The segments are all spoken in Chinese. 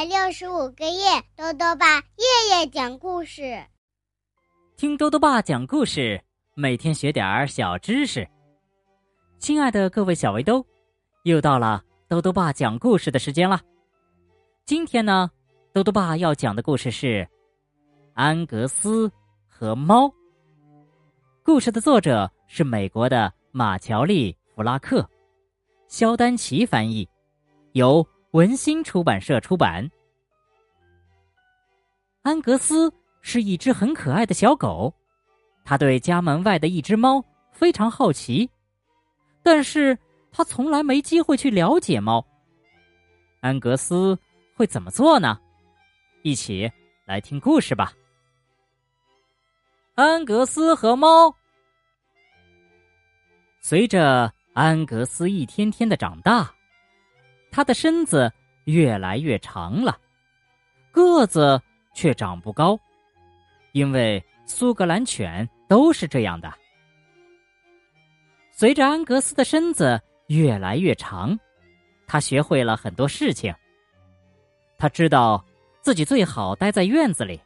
百六十五个夜，豆豆爸夜夜讲故事。听豆豆爸讲故事，每天学点儿小知识。亲爱的各位小围兜，又到了豆豆爸讲故事的时间了。今天呢，豆豆爸要讲的故事是《安格斯和猫》。故事的作者是美国的马乔丽·弗拉克，肖丹奇翻译，由。文心出版社出版。安格斯是一只很可爱的小狗，他对家门外的一只猫非常好奇，但是他从来没机会去了解猫。安格斯会怎么做呢？一起来听故事吧。安格斯和猫，随着安格斯一天天的长大。他的身子越来越长了，个子却长不高，因为苏格兰犬都是这样的。随着安格斯的身子越来越长，他学会了很多事情。他知道自己最好待在院子里。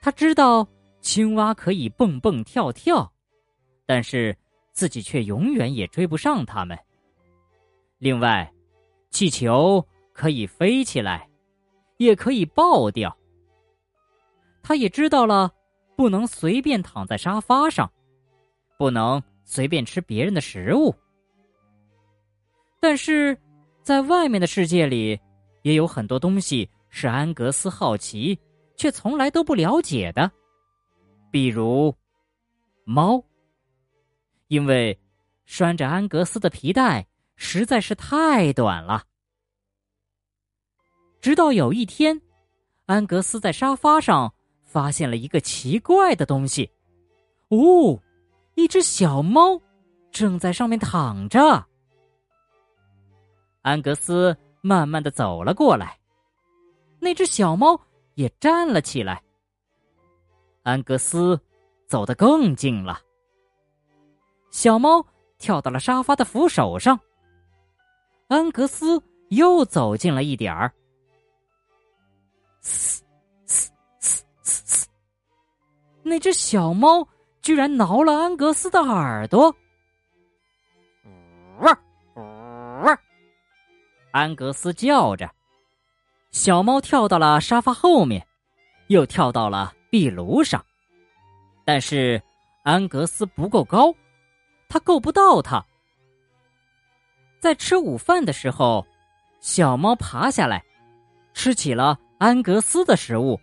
他知道青蛙可以蹦蹦跳跳，但是自己却永远也追不上它们。另外，气球可以飞起来，也可以爆掉。他也知道了，不能随便躺在沙发上，不能随便吃别人的食物。但是，在外面的世界里，也有很多东西是安格斯好奇却从来都不了解的，比如猫。因为拴着安格斯的皮带。实在是太短了。直到有一天，安格斯在沙发上发现了一个奇怪的东西。哦，一只小猫正在上面躺着。安格斯慢慢的走了过来，那只小猫也站了起来。安格斯走得更近了，小猫跳到了沙发的扶手上。安格斯又走近了一点儿，嘶嘶嘶嘶！那只小猫居然挠了安格斯的耳朵。汪汪！安格斯叫着，小猫跳到了沙发后面，又跳到了壁炉上，但是安格斯不够高，他够不到它。在吃午饭的时候，小猫爬下来，吃起了安格斯的食物。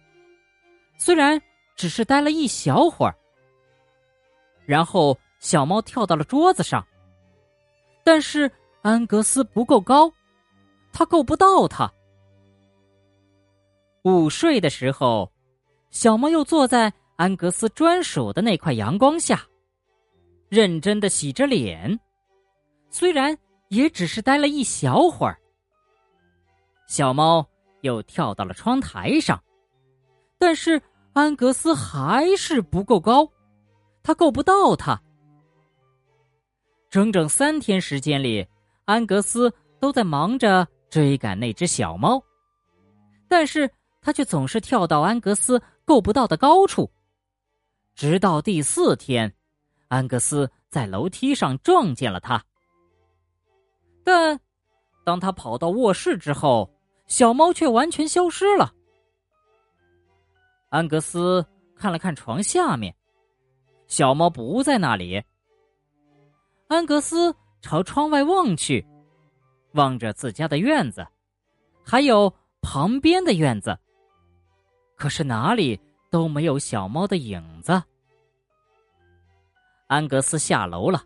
虽然只是待了一小会儿，然后小猫跳到了桌子上，但是安格斯不够高，它够不到它。午睡的时候，小猫又坐在安格斯专属的那块阳光下，认真的洗着脸。虽然。也只是待了一小会儿，小猫又跳到了窗台上，但是安格斯还是不够高，他够不到它。整整三天时间里，安格斯都在忙着追赶那只小猫，但是他却总是跳到安格斯够不到的高处。直到第四天，安格斯在楼梯上撞见了他。但，当他跑到卧室之后，小猫却完全消失了。安格斯看了看床下面，小猫不在那里。安格斯朝窗外望去，望着自家的院子，还有旁边的院子，可是哪里都没有小猫的影子。安格斯下楼了，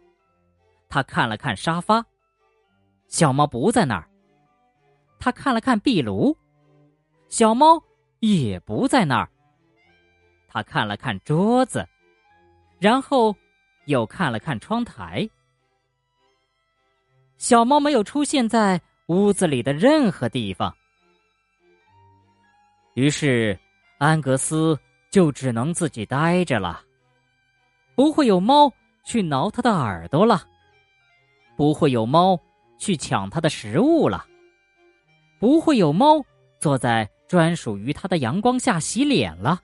他看了看沙发。小猫不在那儿。他看了看壁炉，小猫也不在那儿。他看了看桌子，然后又看了看窗台。小猫没有出现在屋子里的任何地方。于是，安格斯就只能自己待着了。不会有猫去挠他的耳朵了，不会有猫。去抢它的食物了，不会有猫坐在专属于它的阳光下洗脸了，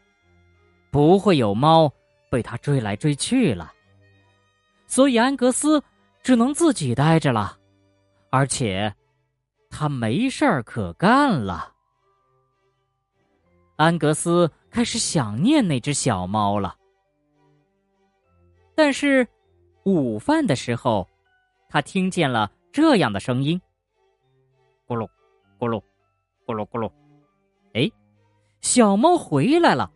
不会有猫被它追来追去了。所以安格斯只能自己待着了，而且他没事儿可干了。安格斯开始想念那只小猫了，但是午饭的时候，他听见了这样的声音：咕噜，咕噜，咕噜咕噜。哎，小猫回来了。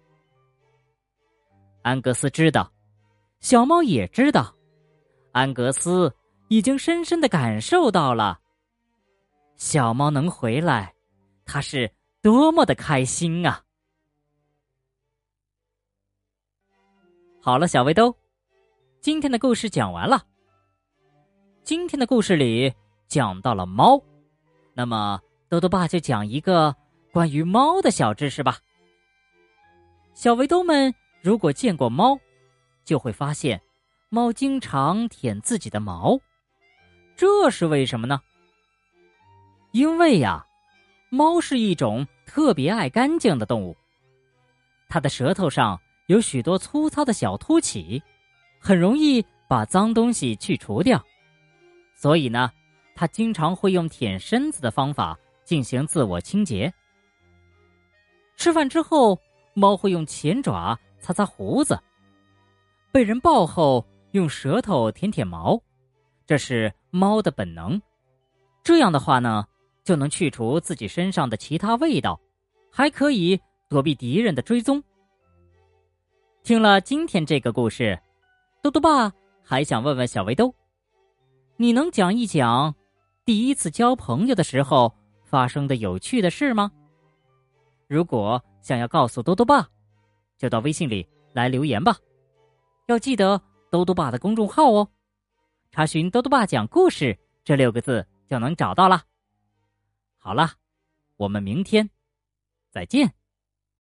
安格斯知道，小猫也知道，安格斯已经深深的感受到了。小猫能回来，他是多么的开心啊！好了，小围兜，今天的故事讲完了。今天的故事里讲到了猫，那么豆豆爸就讲一个关于猫的小知识吧。小围兜们如果见过猫，就会发现猫经常舔自己的毛，这是为什么呢？因为呀，猫是一种特别爱干净的动物，它的舌头上。有许多粗糙的小凸起，很容易把脏东西去除掉，所以呢，它经常会用舔身子的方法进行自我清洁。吃饭之后，猫会用前爪擦擦胡子；被人抱后，用舌头舔舔毛，这是猫的本能。这样的话呢，就能去除自己身上的其他味道，还可以躲避敌人的追踪。听了今天这个故事，嘟嘟爸还想问问小围兜，你能讲一讲第一次交朋友的时候发生的有趣的事吗？如果想要告诉多多爸，就到微信里来留言吧。要记得多多爸的公众号哦，查询“多多爸讲故事”这六个字就能找到了。好了，我们明天再见。